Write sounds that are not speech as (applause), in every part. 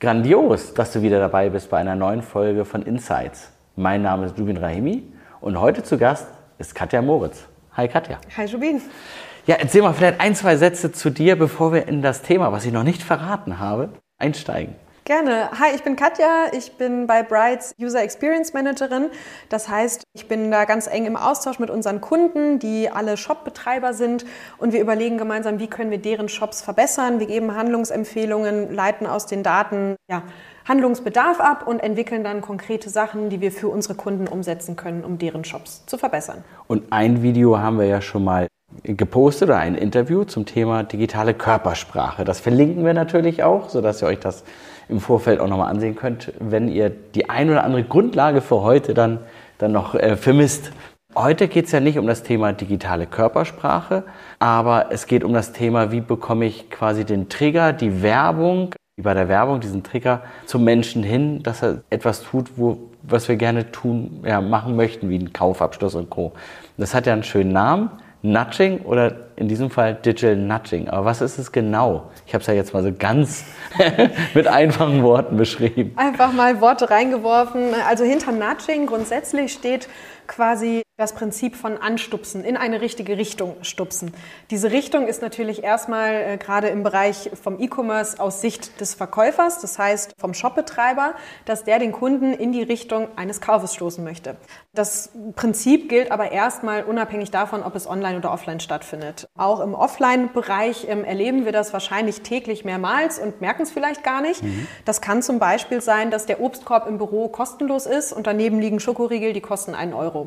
Grandios, dass du wieder dabei bist bei einer neuen Folge von Insights. Mein Name ist Rubin Rahimi und heute zu Gast ist Katja Moritz. Hi Katja. Hi Rubin. Ja, erzähl mal vielleicht ein, zwei Sätze zu dir, bevor wir in das Thema, was ich noch nicht verraten habe, einsteigen. Gerne. Hi, ich bin Katja. Ich bin bei Brights User Experience Managerin. Das heißt, ich bin da ganz eng im Austausch mit unseren Kunden, die alle Shopbetreiber sind. Und wir überlegen gemeinsam, wie können wir deren Shops verbessern. Wir geben Handlungsempfehlungen, leiten aus den Daten ja, Handlungsbedarf ab und entwickeln dann konkrete Sachen, die wir für unsere Kunden umsetzen können, um deren Shops zu verbessern. Und ein Video haben wir ja schon mal gepostet oder ein Interview zum Thema digitale Körpersprache. Das verlinken wir natürlich auch, sodass ihr euch das im Vorfeld auch nochmal ansehen könnt, wenn ihr die ein oder andere Grundlage für heute dann, dann noch äh, vermisst. Heute geht es ja nicht um das Thema digitale Körpersprache, aber es geht um das Thema, wie bekomme ich quasi den Trigger, die Werbung, wie bei der Werbung, diesen Trigger zum Menschen hin, dass er etwas tut, wo, was wir gerne tun, ja, machen möchten, wie ein Kaufabschluss und Co. Das hat ja einen schönen Namen. Nudging oder in diesem Fall Digital Nudging. Aber was ist es genau? Ich habe es ja jetzt mal so ganz (laughs) mit einfachen Worten beschrieben. Einfach mal Worte reingeworfen. Also hinter Nudging grundsätzlich steht quasi das Prinzip von Anstupsen, in eine richtige Richtung stupsen. Diese Richtung ist natürlich erstmal äh, gerade im Bereich vom E-Commerce aus Sicht des Verkäufers, das heißt vom Shopbetreiber, dass der den Kunden in die Richtung eines Kaufes stoßen möchte. Das Prinzip gilt aber erstmal unabhängig davon, ob es online oder offline stattfindet. Auch im Offline-Bereich ähm, erleben wir das wahrscheinlich täglich mehrmals und merken es vielleicht gar nicht. Mhm. Das kann zum Beispiel sein, dass der Obstkorb im Büro kostenlos ist und daneben liegen Schokoriegel, die kosten einen Euro.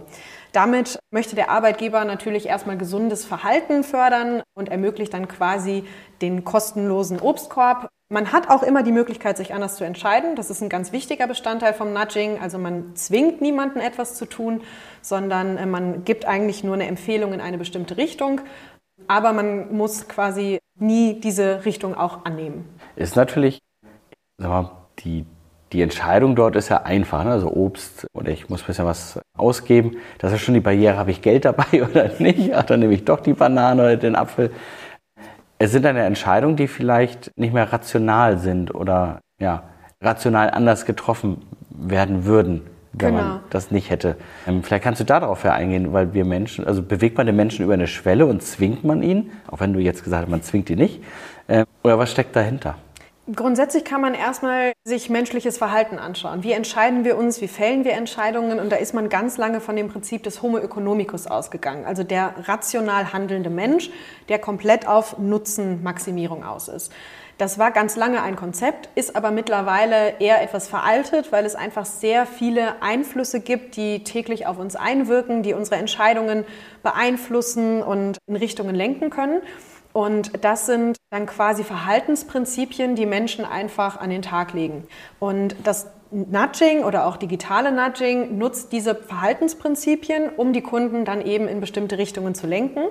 Damit möchte der Arbeitgeber natürlich erstmal gesundes Verhalten fördern und ermöglicht dann quasi den kostenlosen Obstkorb. Man hat auch immer die Möglichkeit, sich anders zu entscheiden. Das ist ein ganz wichtiger Bestandteil vom Nudging. Also man zwingt niemanden etwas zu tun, sondern äh, man gibt eigentlich nur eine Empfehlung in eine bestimmte Richtung. Aber man muss quasi nie diese Richtung auch annehmen. Ist natürlich mal, die die Entscheidung dort ist ja einfach. Ne? Also Obst oder ich muss ein bisschen was ausgeben. Das ist schon die Barriere, habe ich Geld (laughs) dabei oder nicht? Ach, dann nehme ich doch die Banane oder den Apfel. Es sind eine Entscheidungen, die vielleicht nicht mehr rational sind oder ja, rational anders getroffen werden würden, wenn genau. man das nicht hätte. Ähm, vielleicht kannst du darauf ja eingehen, weil wir Menschen, also bewegt man den Menschen über eine Schwelle und zwingt man ihn, auch wenn du jetzt gesagt hast, man zwingt ihn nicht. Ähm, oder was steckt dahinter? Grundsätzlich kann man erstmal sich menschliches Verhalten anschauen. Wie entscheiden wir uns? Wie fällen wir Entscheidungen? Und da ist man ganz lange von dem Prinzip des Homo economicus ausgegangen. Also der rational handelnde Mensch, der komplett auf Nutzenmaximierung aus ist. Das war ganz lange ein Konzept, ist aber mittlerweile eher etwas veraltet, weil es einfach sehr viele Einflüsse gibt, die täglich auf uns einwirken, die unsere Entscheidungen beeinflussen und in Richtungen lenken können. Und das sind dann quasi Verhaltensprinzipien, die Menschen einfach an den Tag legen. Und das Nudging oder auch digitale Nudging nutzt diese Verhaltensprinzipien, um die Kunden dann eben in bestimmte Richtungen zu lenken.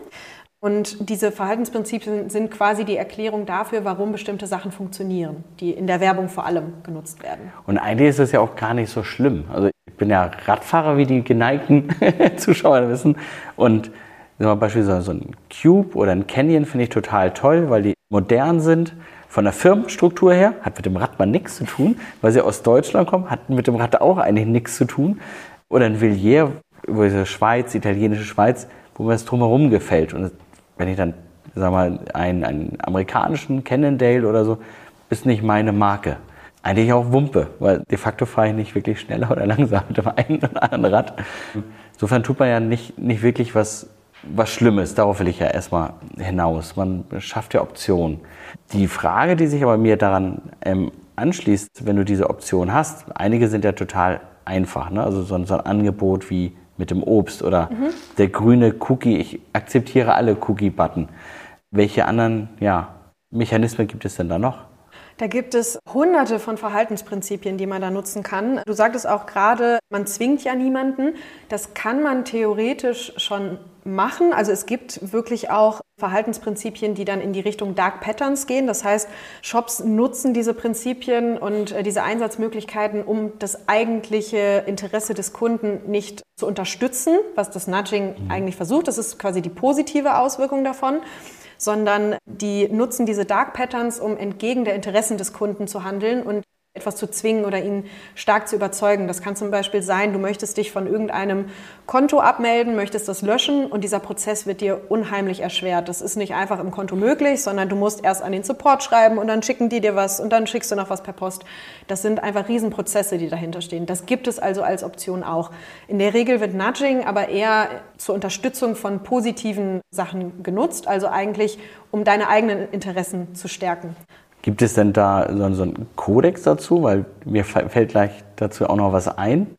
Und diese Verhaltensprinzipien sind quasi die Erklärung dafür, warum bestimmte Sachen funktionieren, die in der Werbung vor allem genutzt werden. Und eigentlich ist es ja auch gar nicht so schlimm. Also ich bin ja Radfahrer, wie die geneigten (laughs) Zuschauer wissen. Und beispielsweise so ein Cube oder ein Canyon finde ich total toll, weil die modern sind. Von der Firmenstruktur her hat mit dem Rad mal nichts zu tun, weil sie aus Deutschland kommen, hat mit dem Rad auch eigentlich nichts zu tun. Oder ein Villiers, wo diese Schweiz, italienische Schweiz, wo mir das drumherum gefällt. Und wenn ich dann, sag mal, einen, einen amerikanischen Cannondale oder so, ist nicht meine Marke. Eigentlich auch Wumpe, weil de facto fahre ich nicht wirklich schneller oder (laughs) langsamer mit dem einen oder anderen Rad. Insofern tut man ja nicht, nicht wirklich was was Schlimmes. Darauf will ich ja erstmal hinaus. Man schafft ja Optionen. Die Frage, die sich aber mir daran ähm, anschließt, wenn du diese Option hast, einige sind ja total einfach. Ne? Also so, so ein Angebot wie mit dem Obst oder mhm. der grüne Cookie. Ich akzeptiere alle Cookie-Button. Welche anderen ja, Mechanismen gibt es denn da noch? Da gibt es hunderte von Verhaltensprinzipien, die man da nutzen kann. Du sagtest auch gerade, man zwingt ja niemanden. Das kann man theoretisch schon machen. Also es gibt wirklich auch Verhaltensprinzipien, die dann in die Richtung Dark Patterns gehen. Das heißt, Shops nutzen diese Prinzipien und äh, diese Einsatzmöglichkeiten, um das eigentliche Interesse des Kunden nicht zu unterstützen, was das Nudging mhm. eigentlich versucht. Das ist quasi die positive Auswirkung davon sondern die nutzen diese Dark Patterns, um entgegen der Interessen des Kunden zu handeln. Und etwas zu zwingen oder ihn stark zu überzeugen. Das kann zum Beispiel sein, du möchtest dich von irgendeinem Konto abmelden, möchtest das löschen und dieser Prozess wird dir unheimlich erschwert. Das ist nicht einfach im Konto möglich, sondern du musst erst an den Support schreiben und dann schicken die dir was und dann schickst du noch was per Post. Das sind einfach Riesenprozesse, die dahinter stehen. Das gibt es also als Option auch. In der Regel wird Nudging aber eher zur Unterstützung von positiven Sachen genutzt, also eigentlich um deine eigenen Interessen zu stärken. Gibt es denn da so, einen Kodex dazu? Weil mir fällt gleich dazu auch noch was ein.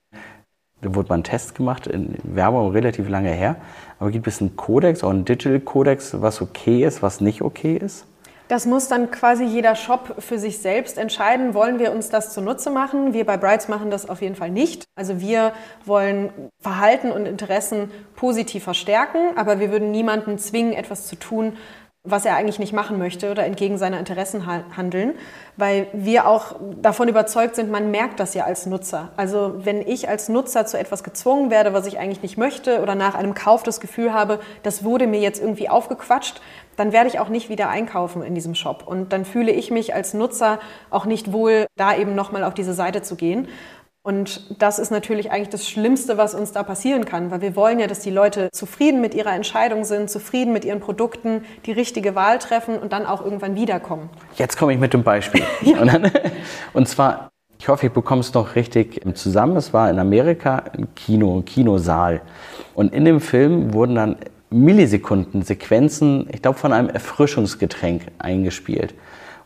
Da wurde mal ein Test gemacht in Werbung relativ lange her. Aber gibt es einen Kodex, auch einen Digital Kodex, was okay ist, was nicht okay ist? Das muss dann quasi jeder Shop für sich selbst entscheiden. Wollen wir uns das zunutze machen? Wir bei Brights machen das auf jeden Fall nicht. Also wir wollen Verhalten und Interessen positiv verstärken, aber wir würden niemanden zwingen, etwas zu tun, was er eigentlich nicht machen möchte oder entgegen seiner Interessen handeln, weil wir auch davon überzeugt sind, man merkt das ja als Nutzer. Also wenn ich als Nutzer zu etwas gezwungen werde, was ich eigentlich nicht möchte oder nach einem Kauf das Gefühl habe, das wurde mir jetzt irgendwie aufgequatscht, dann werde ich auch nicht wieder einkaufen in diesem Shop. Und dann fühle ich mich als Nutzer auch nicht wohl, da eben nochmal auf diese Seite zu gehen. Und das ist natürlich eigentlich das Schlimmste, was uns da passieren kann, weil wir wollen ja, dass die Leute zufrieden mit ihrer Entscheidung sind, zufrieden mit ihren Produkten, die richtige Wahl treffen und dann auch irgendwann wiederkommen. Jetzt komme ich mit dem Beispiel. (laughs) ja. und, dann, (laughs) und zwar, ich hoffe, ich bekomme es noch richtig zusammen. Es war in Amerika ein Kino, ein Kinosaal. Und in dem Film wurden dann Millisekunden Sequenzen, ich glaube, von einem Erfrischungsgetränk eingespielt.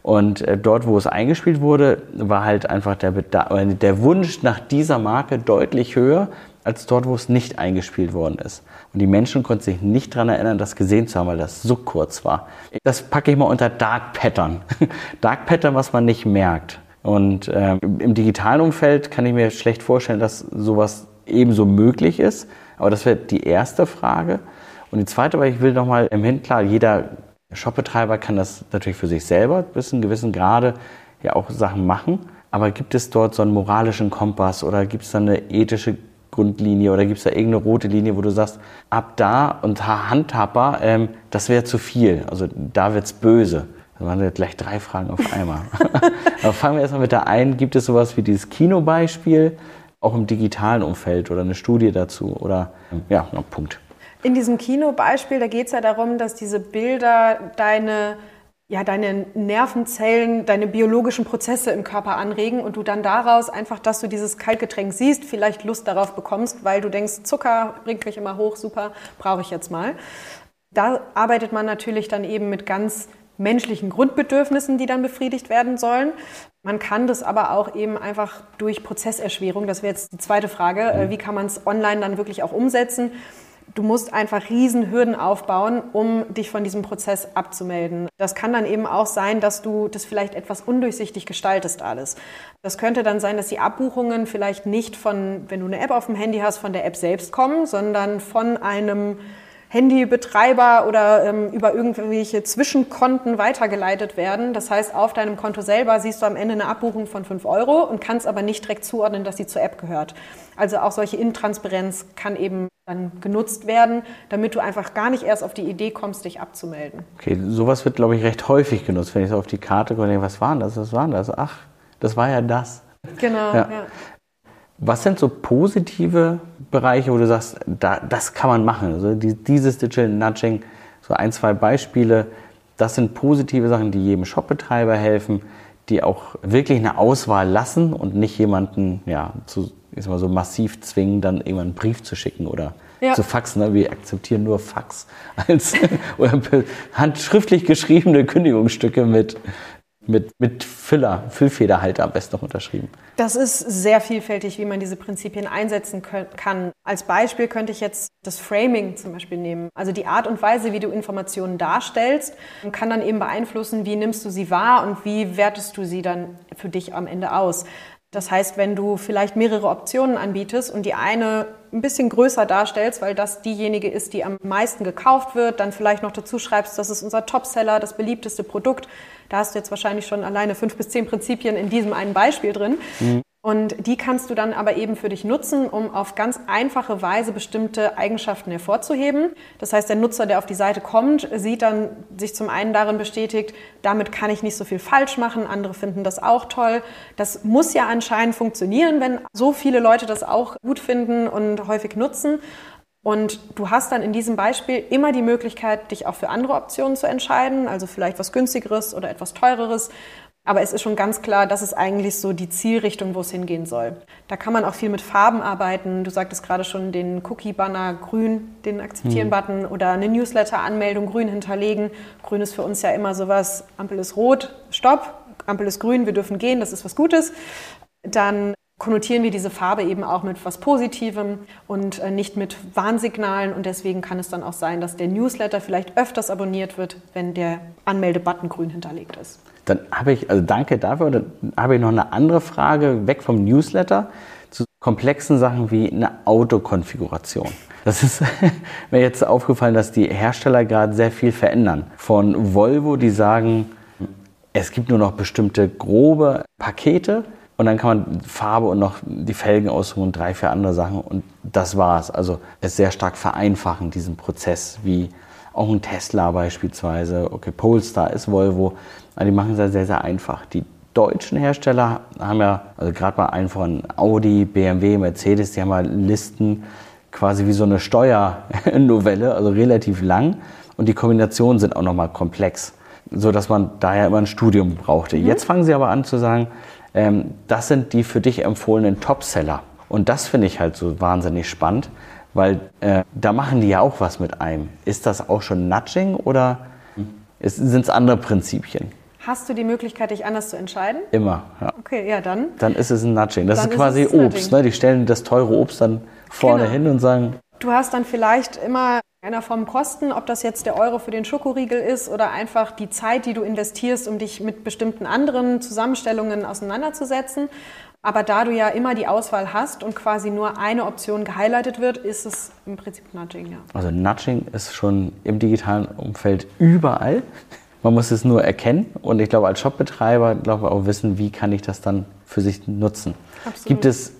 Und äh, dort, wo es eingespielt wurde, war halt einfach der, der Wunsch nach dieser Marke deutlich höher als dort, wo es nicht eingespielt worden ist. Und die Menschen konnten sich nicht daran erinnern, das gesehen zu haben, weil das so kurz war. Das packe ich mal unter Dark Pattern. (laughs) Dark Pattern, was man nicht merkt. Und äh, im digitalen Umfeld kann ich mir schlecht vorstellen, dass sowas ebenso möglich ist. Aber das wäre die erste Frage. Und die zweite, weil ich will nochmal im Hin, klar, jeder der Shopbetreiber kann das natürlich für sich selber bis zu einem gewissen Grade ja auch Sachen machen. Aber gibt es dort so einen moralischen Kompass oder gibt es da eine ethische Grundlinie oder gibt es da irgendeine rote Linie, wo du sagst, ab da und handhabbar, ähm, das wäre zu viel. Also da wird es böse. Da waren jetzt gleich drei Fragen auf einmal. (laughs) Aber fangen wir erstmal mit der einen. Gibt es sowas wie dieses Kinobeispiel, auch im digitalen Umfeld oder eine Studie dazu? Oder ja, noch Punkt. In diesem Kinobeispiel, da geht es ja darum, dass diese Bilder deine, ja, deine Nervenzellen, deine biologischen Prozesse im Körper anregen und du dann daraus einfach, dass du dieses Kaltgetränk siehst, vielleicht Lust darauf bekommst, weil du denkst, Zucker bringt mich immer hoch, super, brauche ich jetzt mal. Da arbeitet man natürlich dann eben mit ganz menschlichen Grundbedürfnissen, die dann befriedigt werden sollen. Man kann das aber auch eben einfach durch Prozesserschwerung, das wäre jetzt die zweite Frage, äh, wie kann man es online dann wirklich auch umsetzen? Du musst einfach Riesenhürden aufbauen, um dich von diesem Prozess abzumelden. Das kann dann eben auch sein, dass du das vielleicht etwas undurchsichtig gestaltest alles. Das könnte dann sein, dass die Abbuchungen vielleicht nicht von, wenn du eine App auf dem Handy hast, von der App selbst kommen, sondern von einem Handybetreiber oder ähm, über irgendwelche Zwischenkonten weitergeleitet werden. Das heißt, auf deinem Konto selber siehst du am Ende eine Abbuchung von 5 Euro und kannst aber nicht direkt zuordnen, dass sie zur App gehört. Also auch solche Intransparenz kann eben dann genutzt werden, damit du einfach gar nicht erst auf die Idee kommst, dich abzumelden. Okay, sowas wird, glaube ich, recht häufig genutzt, wenn ich so auf die Karte gucke und denke, was war denn das, was war denn das? Ach, das war ja das. Genau, ja. ja. Was sind so positive Bereiche, wo du sagst, da, das kann man machen? Also dieses Digital Nudging, so ein, zwei Beispiele, das sind positive Sachen, die jedem Shopbetreiber helfen, die auch wirklich eine Auswahl lassen und nicht jemanden ja, zu, ich mal so massiv zwingen, dann irgendwann einen Brief zu schicken oder ja. zu faxen. Ne? Wir akzeptieren nur Fax als (laughs) oder handschriftlich geschriebene Kündigungsstücke mit mit, mit Füller, Füllfederhalter am besten noch unterschrieben. Das ist sehr vielfältig, wie man diese Prinzipien einsetzen kann. Als Beispiel könnte ich jetzt das Framing zum Beispiel nehmen. Also die Art und Weise, wie du Informationen darstellst, kann dann eben beeinflussen, wie nimmst du sie wahr und wie wertest du sie dann für dich am Ende aus. Das heißt, wenn du vielleicht mehrere Optionen anbietest und die eine ein bisschen größer darstellst, weil das diejenige ist, die am meisten gekauft wird, dann vielleicht noch dazu schreibst, das ist unser Topseller, das beliebteste Produkt. Da hast du jetzt wahrscheinlich schon alleine fünf bis zehn Prinzipien in diesem einen Beispiel drin. Mhm. Und die kannst du dann aber eben für dich nutzen, um auf ganz einfache Weise bestimmte Eigenschaften hervorzuheben. Das heißt, der Nutzer, der auf die Seite kommt, sieht dann sich zum einen darin bestätigt, damit kann ich nicht so viel falsch machen, andere finden das auch toll. Das muss ja anscheinend funktionieren, wenn so viele Leute das auch gut finden und häufig nutzen. Und du hast dann in diesem Beispiel immer die Möglichkeit, dich auch für andere Optionen zu entscheiden, also vielleicht was günstigeres oder etwas teureres. Aber es ist schon ganz klar, das ist eigentlich so die Zielrichtung, wo es hingehen soll. Da kann man auch viel mit Farben arbeiten. Du sagtest gerade schon den Cookie-Banner grün, den Akzeptieren-Button mhm. oder eine Newsletter-Anmeldung grün hinterlegen. Grün ist für uns ja immer sowas, Ampel ist rot, stopp, Ampel ist grün, wir dürfen gehen, das ist was Gutes. Dann konnotieren wir diese Farbe eben auch mit was Positivem und äh, nicht mit Warnsignalen. Und deswegen kann es dann auch sein, dass der Newsletter vielleicht öfters abonniert wird, wenn der Anmelde-Button grün hinterlegt ist. Dann habe ich, also danke dafür, dann habe ich noch eine andere Frage, weg vom Newsletter zu komplexen Sachen wie eine Autokonfiguration. Das ist (laughs) mir jetzt aufgefallen, dass die Hersteller gerade sehr viel verändern. Von Volvo, die sagen, es gibt nur noch bestimmte grobe Pakete und dann kann man Farbe und noch die Felgen aussuchen und drei, vier andere Sachen und das war's. Also es sehr stark vereinfachen, diesen Prozess, wie auch ein Tesla beispielsweise, okay, Polestar ist Volvo, aber die machen es ja sehr, sehr einfach. Die deutschen Hersteller haben ja, also gerade bei allen von Audi, BMW, Mercedes, die haben ja Listen quasi wie so eine Steuernovelle, also relativ lang. Und die Kombinationen sind auch nochmal komplex, so dass man daher immer ein Studium brauchte. Mhm. Jetzt fangen sie aber an zu sagen, ähm, das sind die für dich empfohlenen Topseller. Und das finde ich halt so wahnsinnig spannend, weil äh, da machen die ja auch was mit einem. Ist das auch schon Nudging oder sind es andere Prinzipien? Hast du die Möglichkeit, dich anders zu entscheiden? Immer, ja. Okay, ja, dann. Dann ist es ein Nudging. Das ist quasi ist Obst. Ne? Die stellen das teure Obst dann vorne genau. hin und sagen. Du hast dann vielleicht immer einer Form Kosten, ob das jetzt der Euro für den Schokoriegel ist oder einfach die Zeit, die du investierst, um dich mit bestimmten anderen Zusammenstellungen auseinanderzusetzen. Aber da du ja immer die Auswahl hast und quasi nur eine Option gehighlightet wird, ist es im Prinzip Nudging, ja. Also Nudging ist schon im digitalen Umfeld überall. Man muss es nur erkennen und ich glaube, als Shopbetreiber glaube auch wissen, wie kann ich das dann für sich nutzen. Absolut. Gibt es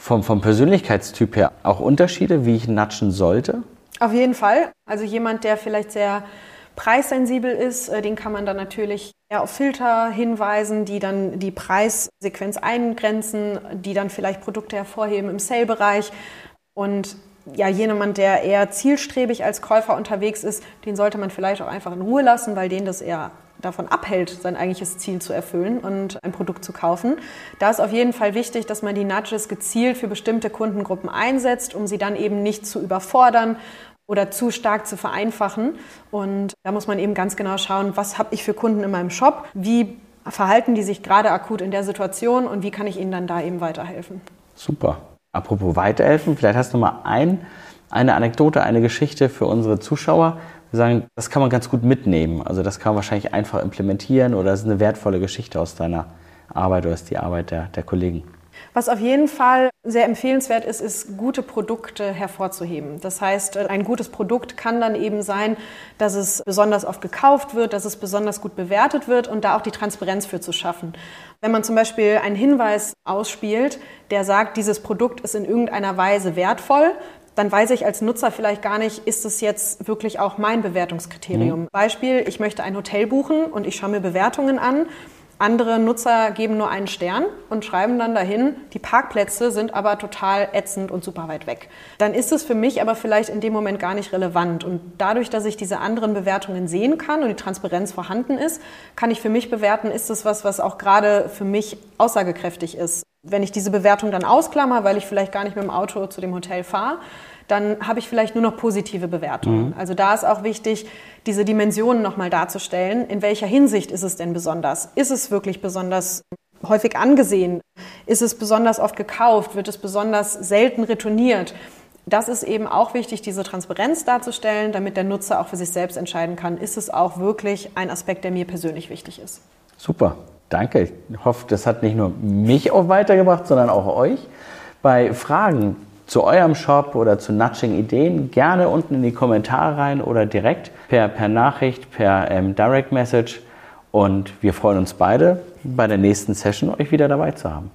vom, vom Persönlichkeitstyp her auch Unterschiede, wie ich nudgen sollte? Auf jeden Fall. Also jemand, der vielleicht sehr preissensibel ist, äh, den kann man dann natürlich eher auf Filter hinweisen, die dann die Preissequenz eingrenzen, die dann vielleicht Produkte hervorheben im Sale-Bereich. Und ja, jemand, der eher zielstrebig als Käufer unterwegs ist, den sollte man vielleicht auch einfach in Ruhe lassen, weil den das eher davon abhält, sein eigentliches Ziel zu erfüllen und ein Produkt zu kaufen. Da ist auf jeden Fall wichtig, dass man die Nudges gezielt für bestimmte Kundengruppen einsetzt, um sie dann eben nicht zu überfordern oder zu stark zu vereinfachen. Und da muss man eben ganz genau schauen, was habe ich für Kunden in meinem Shop, wie verhalten die sich gerade akut in der Situation und wie kann ich ihnen dann da eben weiterhelfen. Super. Apropos weiterhelfen, vielleicht hast du mal ein, eine Anekdote, eine Geschichte für unsere Zuschauer. Sagen, das kann man ganz gut mitnehmen. Also das kann man wahrscheinlich einfach implementieren oder es ist eine wertvolle Geschichte aus deiner Arbeit oder ist die Arbeit der, der Kollegen. Was auf jeden Fall sehr empfehlenswert ist, ist, gute Produkte hervorzuheben. Das heißt, ein gutes Produkt kann dann eben sein, dass es besonders oft gekauft wird, dass es besonders gut bewertet wird und da auch die Transparenz für zu schaffen. Wenn man zum Beispiel einen Hinweis ausspielt, der sagt, dieses Produkt ist in irgendeiner Weise wertvoll, dann weiß ich als Nutzer vielleicht gar nicht, ist es jetzt wirklich auch mein Bewertungskriterium. Mhm. Beispiel, ich möchte ein Hotel buchen und ich schaue mir Bewertungen an andere Nutzer geben nur einen Stern und schreiben dann dahin, die Parkplätze sind aber total ätzend und super weit weg. Dann ist es für mich aber vielleicht in dem Moment gar nicht relevant. Und dadurch, dass ich diese anderen Bewertungen sehen kann und die Transparenz vorhanden ist, kann ich für mich bewerten, ist es was, was auch gerade für mich aussagekräftig ist. Wenn ich diese Bewertung dann ausklammer, weil ich vielleicht gar nicht mit dem Auto zu dem Hotel fahre, dann habe ich vielleicht nur noch positive Bewertungen. Mhm. Also da ist auch wichtig, diese Dimensionen nochmal darzustellen. In welcher Hinsicht ist es denn besonders? Ist es wirklich besonders häufig angesehen? Ist es besonders oft gekauft? Wird es besonders selten retourniert? Das ist eben auch wichtig, diese Transparenz darzustellen, damit der Nutzer auch für sich selbst entscheiden kann, ist es auch wirklich ein Aspekt, der mir persönlich wichtig ist. Super, danke. Ich hoffe, das hat nicht nur mich auch weitergebracht, sondern auch euch. Bei Fragen zu eurem Shop oder zu Nudging-Ideen gerne unten in die Kommentare rein oder direkt per, per Nachricht, per ähm, Direct Message. Und wir freuen uns beide, bei der nächsten Session euch wieder dabei zu haben.